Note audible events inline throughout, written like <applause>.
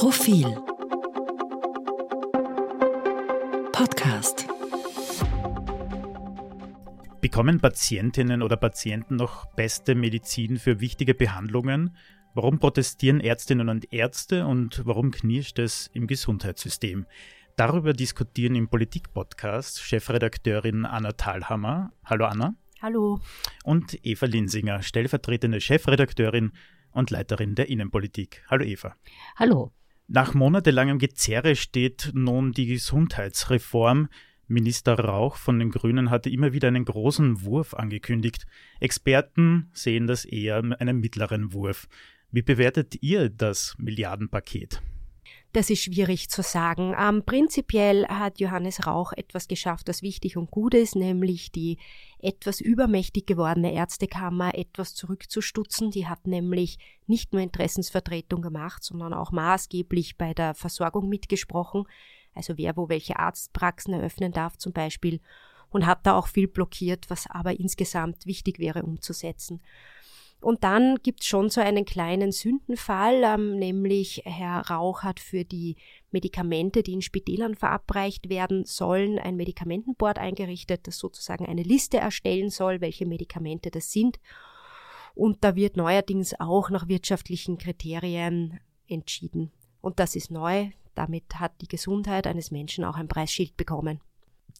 Profil Podcast Bekommen Patientinnen oder Patienten noch beste Medizin für wichtige Behandlungen? Warum protestieren Ärztinnen und Ärzte und warum knirscht es im Gesundheitssystem? Darüber diskutieren im Politik-Podcast Chefredakteurin Anna Thalhammer. Hallo Anna. Hallo. Und Eva Linsinger, stellvertretende Chefredakteurin und Leiterin der Innenpolitik. Hallo Eva. Hallo. Nach monatelangem Gezerre steht nun die Gesundheitsreform. Minister Rauch von den Grünen hatte immer wieder einen großen Wurf angekündigt. Experten sehen das eher einen mittleren Wurf. Wie bewertet ihr das Milliardenpaket? Das ist schwierig zu sagen. Ähm, prinzipiell hat Johannes Rauch etwas geschafft, das wichtig und gut ist, nämlich die etwas übermächtig gewordene Ärztekammer etwas zurückzustutzen. Die hat nämlich nicht nur Interessensvertretung gemacht, sondern auch maßgeblich bei der Versorgung mitgesprochen. Also wer wo welche Arztpraxen eröffnen darf zum Beispiel und hat da auch viel blockiert, was aber insgesamt wichtig wäre umzusetzen. Und dann gibt's schon so einen kleinen Sündenfall, ähm, nämlich Herr Rauch hat für die Medikamente, die in Spitälern verabreicht werden sollen, ein Medikamentenboard eingerichtet, das sozusagen eine Liste erstellen soll, welche Medikamente das sind. Und da wird neuerdings auch nach wirtschaftlichen Kriterien entschieden. Und das ist neu. Damit hat die Gesundheit eines Menschen auch ein Preisschild bekommen.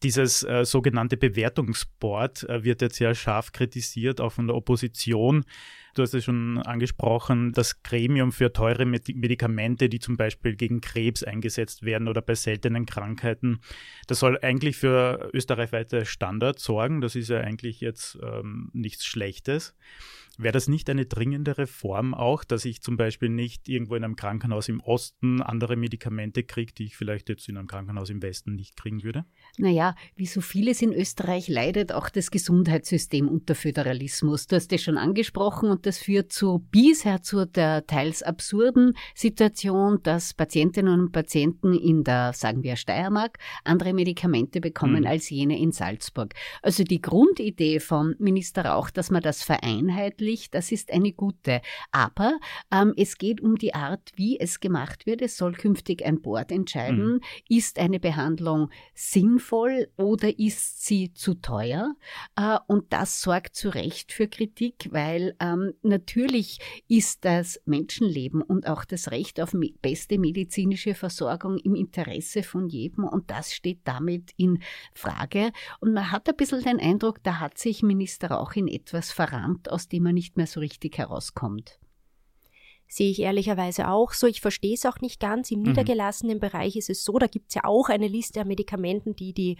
Dieses äh, sogenannte Bewertungsboard äh, wird jetzt sehr scharf kritisiert, auch von der Opposition. Du hast es schon angesprochen, das Gremium für teure Medikamente, die zum Beispiel gegen Krebs eingesetzt werden oder bei seltenen Krankheiten. Das soll eigentlich für österreichweite Standards sorgen. Das ist ja eigentlich jetzt ähm, nichts Schlechtes. Wäre das nicht eine dringende Reform auch, dass ich zum Beispiel nicht irgendwo in einem Krankenhaus im Osten andere Medikamente kriege, die ich vielleicht jetzt in einem Krankenhaus im Westen nicht kriegen würde? Naja, wie so vieles in Österreich leidet auch das Gesundheitssystem unter Föderalismus. Du hast es schon angesprochen und das führt zu bisher zu der teils absurden Situation, dass Patientinnen und Patienten in der, sagen wir, Steiermark andere Medikamente bekommen mhm. als jene in Salzburg. Also die Grundidee von Minister Rauch, dass man das vereinheitlicht, das ist eine gute. Aber ähm, es geht um die Art, wie es gemacht wird. Es soll künftig ein Board entscheiden, mhm. ist eine Behandlung sinnvoll oder ist sie zu teuer? Äh, und das sorgt zu Recht für Kritik, weil ähm, natürlich ist das Menschenleben und auch das Recht auf beste medizinische Versorgung im Interesse von jedem und das steht damit in Frage. Und man hat ein bisschen den Eindruck, da hat sich Minister auch in etwas verrannt, aus dem er nicht mehr so richtig herauskommt sehe ich ehrlicherweise auch so. Ich verstehe es auch nicht ganz. Im mhm. niedergelassenen Bereich ist es so, da gibt es ja auch eine Liste an Medikamenten, die die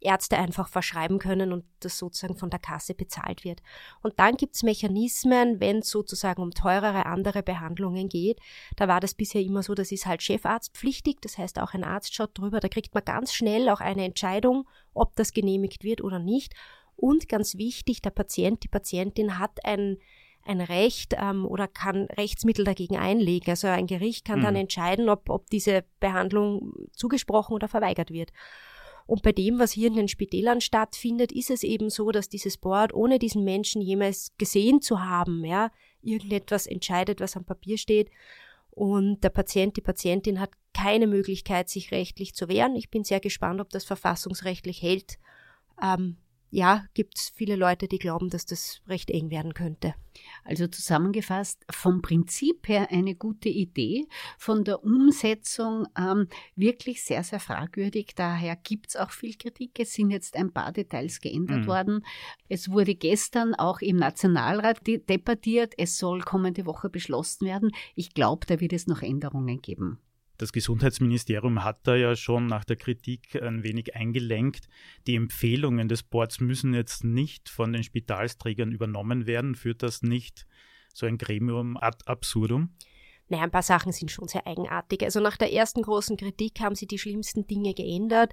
Ärzte einfach verschreiben können und das sozusagen von der Kasse bezahlt wird. Und dann gibt es Mechanismen, wenn es sozusagen um teurere andere Behandlungen geht. Da war das bisher immer so, das ist halt chefarztpflichtig, das heißt auch ein Arzt schaut drüber, da kriegt man ganz schnell auch eine Entscheidung, ob das genehmigt wird oder nicht. Und ganz wichtig, der Patient, die Patientin hat ein ein Recht ähm, oder kann Rechtsmittel dagegen einlegen. Also ein Gericht kann mhm. dann entscheiden, ob, ob diese Behandlung zugesprochen oder verweigert wird. Und bei dem, was hier in den Spitälern stattfindet, ist es eben so, dass dieses Board, ohne diesen Menschen jemals gesehen zu haben, ja, irgendetwas entscheidet, was am Papier steht. Und der Patient, die Patientin hat keine Möglichkeit, sich rechtlich zu wehren. Ich bin sehr gespannt, ob das verfassungsrechtlich hält. Ähm, ja, gibt es viele Leute, die glauben, dass das recht eng werden könnte. Also zusammengefasst, vom Prinzip her eine gute Idee, von der Umsetzung ähm, wirklich sehr, sehr fragwürdig. Daher gibt es auch viel Kritik. Es sind jetzt ein paar Details geändert mhm. worden. Es wurde gestern auch im Nationalrat debattiert. Es soll kommende Woche beschlossen werden. Ich glaube, da wird es noch Änderungen geben. Das Gesundheitsministerium hat da ja schon nach der Kritik ein wenig eingelenkt. Die Empfehlungen des Boards müssen jetzt nicht von den Spitalsträgern übernommen werden. Führt das nicht so ein Gremium ad absurdum? Naja, ein paar Sachen sind schon sehr eigenartig. Also nach der ersten großen Kritik haben sie die schlimmsten Dinge geändert.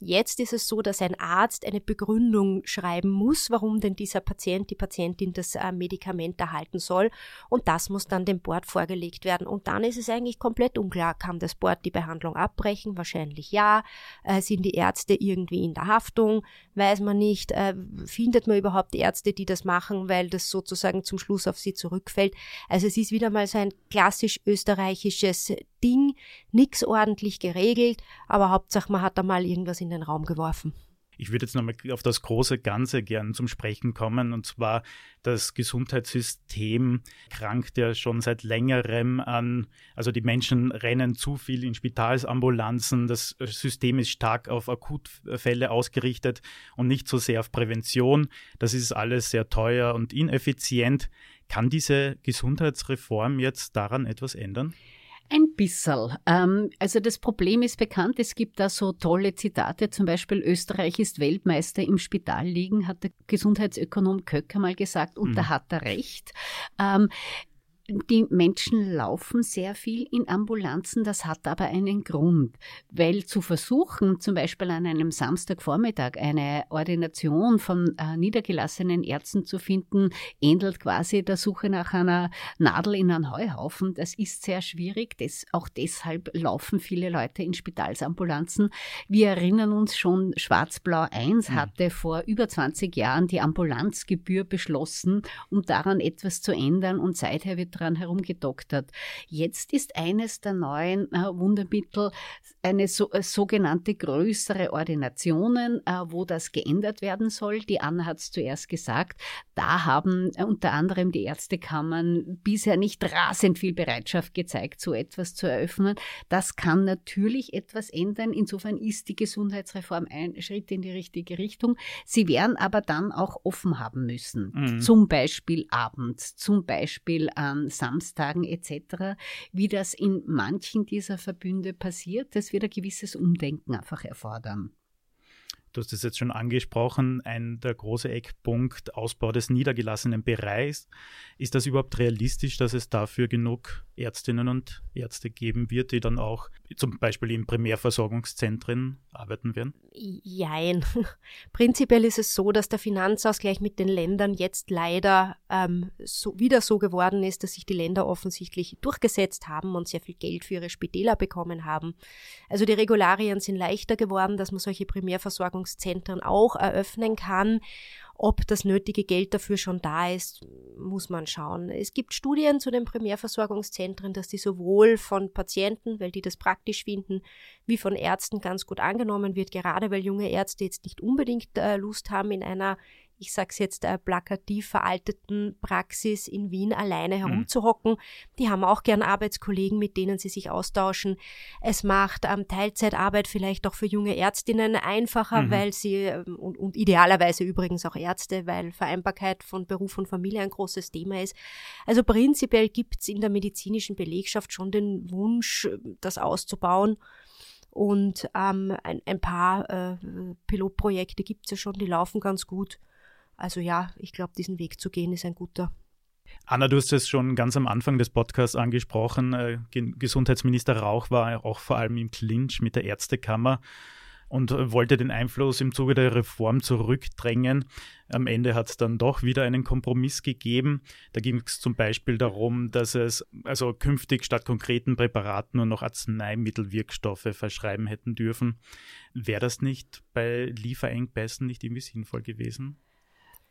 Jetzt ist es so, dass ein Arzt eine Begründung schreiben muss, warum denn dieser Patient, die Patientin das äh, Medikament erhalten soll. Und das muss dann dem Board vorgelegt werden. Und dann ist es eigentlich komplett unklar, kann das Board die Behandlung abbrechen? Wahrscheinlich ja. Äh, sind die Ärzte irgendwie in der Haftung? Weiß man nicht. Äh, findet man überhaupt Ärzte, die das machen, weil das sozusagen zum Schluss auf sie zurückfällt? Also es ist wieder mal so ein klassisch österreichisches Ding, nix ordentlich geregelt, aber Hauptsache man hat da mal irgendwas in den Raum geworfen. Ich würde jetzt nochmal auf das große Ganze gern zum Sprechen kommen, und zwar das Gesundheitssystem krankt ja schon seit längerem an, also die Menschen rennen zu viel in Spitalsambulanzen, das System ist stark auf Akutfälle ausgerichtet und nicht so sehr auf Prävention. Das ist alles sehr teuer und ineffizient. Kann diese Gesundheitsreform jetzt daran etwas ändern? Ein bisschen. Ähm, also das Problem ist bekannt. Es gibt da so tolle Zitate. Zum Beispiel Österreich ist Weltmeister im Spital liegen, hat der Gesundheitsökonom Köcker mal gesagt. Und mhm. da hat er recht. Die Menschen laufen sehr viel in Ambulanzen, das hat aber einen Grund, weil zu versuchen, zum Beispiel an einem Samstagvormittag eine Ordination von äh, niedergelassenen Ärzten zu finden, ähnelt quasi der Suche nach einer Nadel in einen Heuhaufen. Das ist sehr schwierig, das, auch deshalb laufen viele Leute in Spitalsambulanzen. Wir erinnern uns schon, Schwarz-Blau 1 mhm. hatte vor über 20 Jahren die Ambulanzgebühr beschlossen, um daran etwas zu ändern und seither wird dran herumgedoktert. Jetzt ist eines der neuen äh, Wundermittel eine so, äh, sogenannte größere Ordinationen, äh, wo das geändert werden soll. Die Anna hat es zuerst gesagt. Da haben äh, unter anderem die Ärztekammern bisher nicht rasend viel Bereitschaft gezeigt, so etwas zu eröffnen. Das kann natürlich etwas ändern. Insofern ist die Gesundheitsreform ein Schritt in die richtige Richtung. Sie werden aber dann auch offen haben müssen. Mhm. Zum Beispiel abends, zum Beispiel an Samstagen etc., wie das in manchen dieser Verbünde passiert. Das wird ein gewisses Umdenken einfach erfordern. Du hast es jetzt schon angesprochen, ein der große Eckpunkt Ausbau des niedergelassenen Bereichs. Ist das überhaupt realistisch, dass es dafür genug Ärztinnen und Ärzte geben wird, die dann auch zum Beispiel in Primärversorgungszentren arbeiten werden? Jein. <laughs> Prinzipiell ist es so, dass der Finanzausgleich mit den Ländern jetzt leider ähm, so, wieder so geworden ist, dass sich die Länder offensichtlich durchgesetzt haben und sehr viel Geld für ihre Spitäler bekommen haben. Also die Regularien sind leichter geworden, dass man solche Primärversorgungszentren auch eröffnen kann. Ob das nötige Geld dafür schon da ist, muss man schauen. Es gibt Studien zu den Primärversorgungszentren, dass die sowohl von Patienten, weil die das praktisch finden, wie von Ärzten ganz gut angenommen wird, gerade weil junge Ärzte jetzt nicht unbedingt äh, Lust haben, in einer ich sag's jetzt, äh, plakativ veralteten Praxis in Wien alleine mhm. herumzuhocken. Mhm. Die haben auch gern Arbeitskollegen, mit denen sie sich austauschen. Es macht ähm, Teilzeitarbeit vielleicht auch für junge Ärztinnen einfacher, mhm. weil sie, ähm, und, und idealerweise übrigens auch Ärzte, weil Vereinbarkeit von Beruf und Familie ein großes Thema ist. Also prinzipiell gibt's in der medizinischen Belegschaft schon den Wunsch, das auszubauen. Und ähm, ein, ein paar äh, Pilotprojekte gibt's ja schon, die laufen ganz gut. Also ja, ich glaube, diesen Weg zu gehen ist ein guter. Anna, du hast es schon ganz am Anfang des Podcasts angesprochen. Äh, Gesundheitsminister Rauch war auch vor allem im Clinch mit der Ärztekammer und wollte den Einfluss im Zuge der Reform zurückdrängen. Am Ende hat es dann doch wieder einen Kompromiss gegeben. Da ging es zum Beispiel darum, dass es also künftig statt konkreten Präparaten nur noch Arzneimittelwirkstoffe verschreiben hätten dürfen. Wäre das nicht bei Lieferengpässen nicht irgendwie sinnvoll gewesen?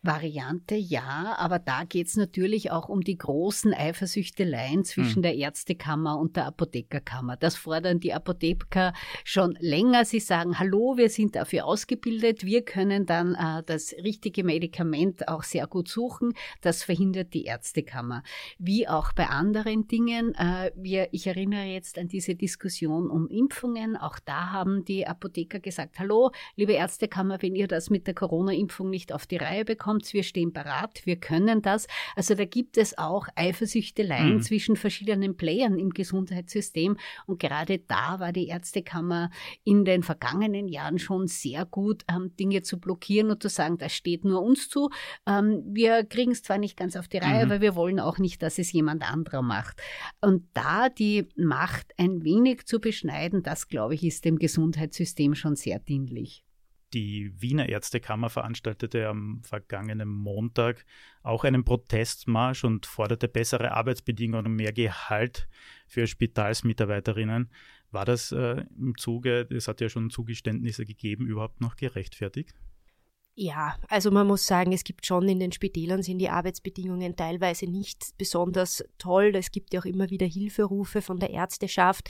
Variante ja, aber da geht es natürlich auch um die großen Eifersüchteleien zwischen mhm. der Ärztekammer und der Apothekerkammer. Das fordern die Apotheker schon länger. Sie sagen, hallo, wir sind dafür ausgebildet, wir können dann äh, das richtige Medikament auch sehr gut suchen. Das verhindert die Ärztekammer. Wie auch bei anderen Dingen. Äh, wir, ich erinnere jetzt an diese Diskussion um Impfungen. Auch da haben die Apotheker gesagt, hallo, liebe Ärztekammer, wenn ihr das mit der Corona-Impfung nicht auf die Reihe bekommt, kommt's, wir stehen parat, wir können das. Also da gibt es auch Eifersüchteleien mhm. zwischen verschiedenen Playern im Gesundheitssystem und gerade da war die Ärztekammer in den vergangenen Jahren schon sehr gut, ähm, Dinge zu blockieren und zu sagen, das steht nur uns zu. Ähm, wir kriegen es zwar nicht ganz auf die Reihe, mhm. aber wir wollen auch nicht, dass es jemand anderer macht. Und da die Macht ein wenig zu beschneiden, das glaube ich, ist dem Gesundheitssystem schon sehr dienlich. Die Wiener Ärztekammer veranstaltete am vergangenen Montag auch einen Protestmarsch und forderte bessere Arbeitsbedingungen und mehr Gehalt für Spitalsmitarbeiterinnen. War das äh, im Zuge, es hat ja schon Zugeständnisse gegeben, überhaupt noch gerechtfertigt? Ja, also man muss sagen, es gibt schon in den Spitälern sind die Arbeitsbedingungen teilweise nicht besonders toll. Es gibt ja auch immer wieder Hilferufe von der Ärzteschaft.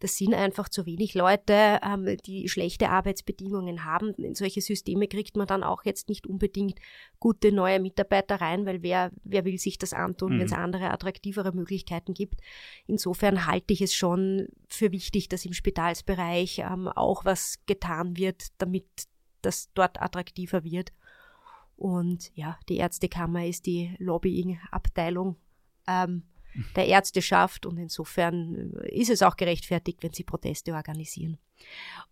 Das sind einfach zu wenig Leute, ähm, die schlechte Arbeitsbedingungen haben. In solche Systeme kriegt man dann auch jetzt nicht unbedingt gute neue Mitarbeiter rein, weil wer, wer will sich das antun, mhm. wenn es andere attraktivere Möglichkeiten gibt. Insofern halte ich es schon für wichtig, dass im Spitalsbereich ähm, auch was getan wird, damit das dort attraktiver wird. Und ja, die Ärztekammer ist die Lobbying-Abteilung ähm, <laughs> der Ärzteschaft und insofern ist es auch gerechtfertigt, wenn sie Proteste organisieren.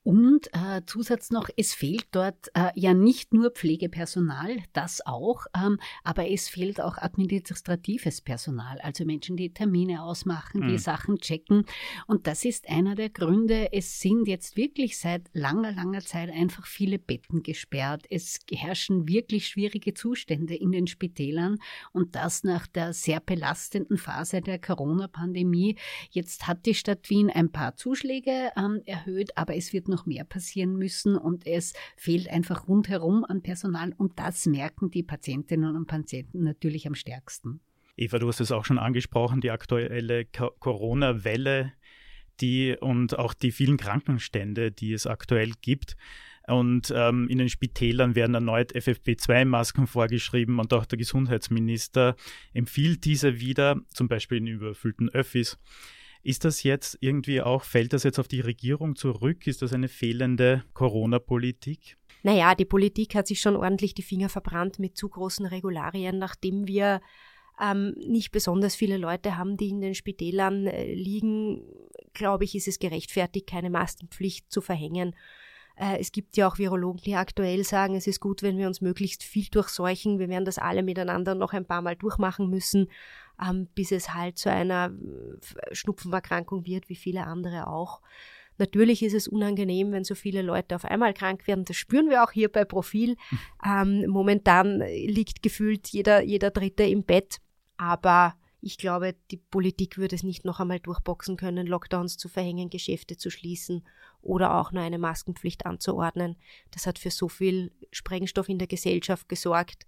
Und äh, Zusatz noch, es fehlt dort äh, ja nicht nur Pflegepersonal, das auch, ähm, aber es fehlt auch administratives Personal, also Menschen, die Termine ausmachen, die mhm. Sachen checken. Und das ist einer der Gründe. Es sind jetzt wirklich seit langer, langer Zeit einfach viele Betten gesperrt. Es herrschen wirklich schwierige Zustände in den Spitälern und das nach der sehr belastenden Phase der Corona-Pandemie. Jetzt hat die Stadt Wien ein paar Zuschläge ähm, erhöht, aber es wird noch mehr passieren müssen und es fehlt einfach rundherum an Personal und das merken die Patientinnen und Patienten natürlich am stärksten. Eva, du hast es auch schon angesprochen, die aktuelle Corona-Welle, die und auch die vielen Krankenstände, die es aktuell gibt. Und ähm, in den Spitälern werden erneut FFP2-Masken vorgeschrieben und auch der Gesundheitsminister empfiehlt diese wieder, zum Beispiel in überfüllten Öffis. Ist das jetzt irgendwie auch, fällt das jetzt auf die Regierung zurück? Ist das eine fehlende Corona-Politik? Naja, die Politik hat sich schon ordentlich die Finger verbrannt mit zu großen Regularien, nachdem wir ähm, nicht besonders viele Leute haben, die in den Spitälern äh, liegen, glaube ich, ist es gerechtfertigt, keine Maskenpflicht zu verhängen. Äh, es gibt ja auch Virologen, die aktuell sagen, es ist gut, wenn wir uns möglichst viel durchseuchen. Wir werden das alle miteinander noch ein paar Mal durchmachen müssen ähm, bis es halt zu einer äh, Schnupfenerkrankung wird, wie viele andere auch. Natürlich ist es unangenehm, wenn so viele Leute auf einmal krank werden. Das spüren wir auch hier bei Profil. <laughs> Ähm, momentan liegt gefühlt jeder, jeder Dritte im Bett. Aber ich glaube, die Politik würde es nicht noch einmal durchboxen können, Lockdowns zu verhängen, Geschäfte zu schließen oder auch nur eine Maskenpflicht anzuordnen. Das hat für so viel Sprengstoff in der Gesellschaft gesorgt,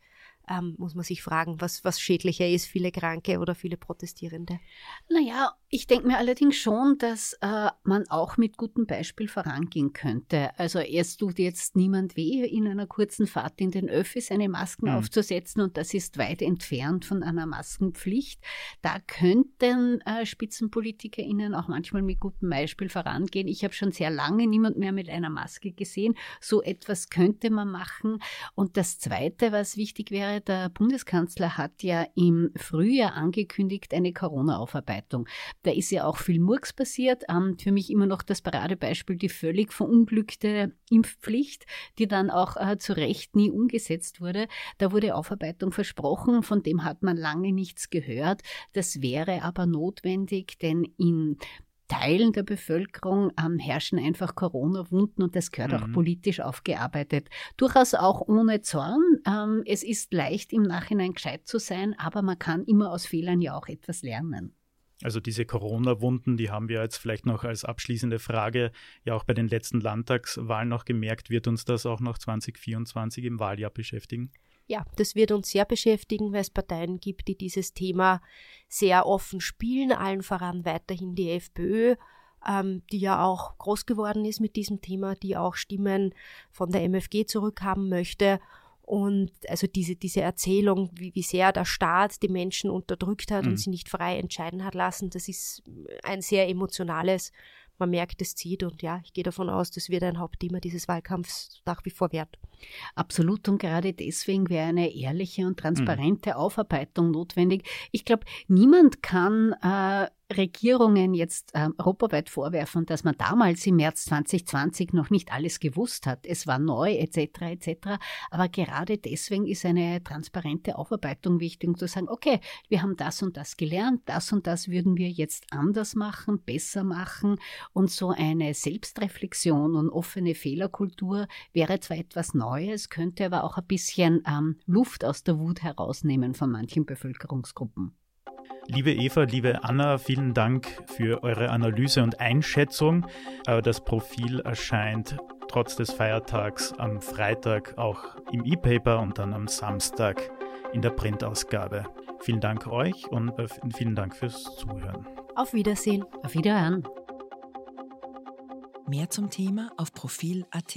ähm, muss man sich fragen, was, was schädlicher ist, viele Kranke oder viele Protestierende. Naja, ich denke mir allerdings schon, dass äh, man auch mit gutem Beispiel vorangehen könnte. Also erst tut jetzt niemand weh, in einer kurzen Fahrt in den Öffis eine Masken mhm. aufzusetzen und das ist weit entfernt von einer Maskenpflicht. Da könnten äh, SpitzenpolitikerInnen auch manchmal mit gutem Beispiel vorangehen. Ich habe schon sehr lange niemand mehr mit einer Maske gesehen. So etwas könnte man machen. Und das Zweite, was wichtig wäre, der Bundeskanzler hat ja im Frühjahr angekündigt eine Corona-Aufarbeitung. Da ist ja auch viel Murks passiert. Ähm, für mich immer noch das Paradebeispiel die völlig verunglückte Impfpflicht, die dann auch äh, zu Recht nie umgesetzt wurde. Da wurde Aufarbeitung versprochen, von dem hat man lange nichts gehört. Das wäre aber notwendig, denn in Teilen der Bevölkerung ähm, herrschen einfach Corona-Wunden und das gehört mhm. auch politisch aufgearbeitet. Durchaus auch ohne Zorn. Ähm, es ist leicht im Nachhinein gescheit zu sein, aber man kann immer aus Fehlern ja auch etwas lernen. Also diese Corona-Wunden, die haben wir jetzt vielleicht noch als abschließende Frage ja auch bei den letzten Landtagswahlen noch gemerkt. Wird uns das auch noch 2024 im Wahljahr beschäftigen? Ja, das wird uns sehr beschäftigen, weil es Parteien gibt, die dieses Thema sehr offen spielen, allen voran weiterhin die FPÖ, ähm, die ja auch groß geworden ist mit diesem Thema, die auch Stimmen von der MFG zurückhaben möchte. Und also diese, diese Erzählung, wie, wie sehr der Staat die Menschen unterdrückt hat mhm. und sie nicht frei entscheiden hat lassen, das ist ein sehr emotionales man merkt, es zieht und ja, ich gehe davon aus, das wird ein Hauptthema dieses Wahlkampfs nach wie vor wert. Absolut und gerade deswegen wäre eine ehrliche und transparente mhm. Aufarbeitung notwendig. Ich glaube, niemand kann äh, Regierungen jetzt äh, europaweit vorwerfen, dass man damals im März 2020 noch nicht alles gewusst hat. Es war neu etc. etc. Aber gerade deswegen ist eine transparente Aufarbeitung wichtig, um zu sagen, okay, wir haben das und das gelernt, das und das würden wir jetzt anders machen, besser machen. Und so eine Selbstreflexion und offene Fehlerkultur wäre zwar etwas Neues, könnte aber auch ein bisschen ähm, Luft aus der Wut herausnehmen von manchen Bevölkerungsgruppen. Liebe Eva, liebe Anna, vielen Dank für eure Analyse und Einschätzung. Äh, das Profil erscheint trotz des Feiertags am Freitag auch im E-Paper und dann am Samstag in der Printausgabe. Vielen Dank euch und äh, vielen Dank fürs Zuhören. Auf Wiedersehen. Auf Wiederhören. Mehr zum Thema auf Profil.at.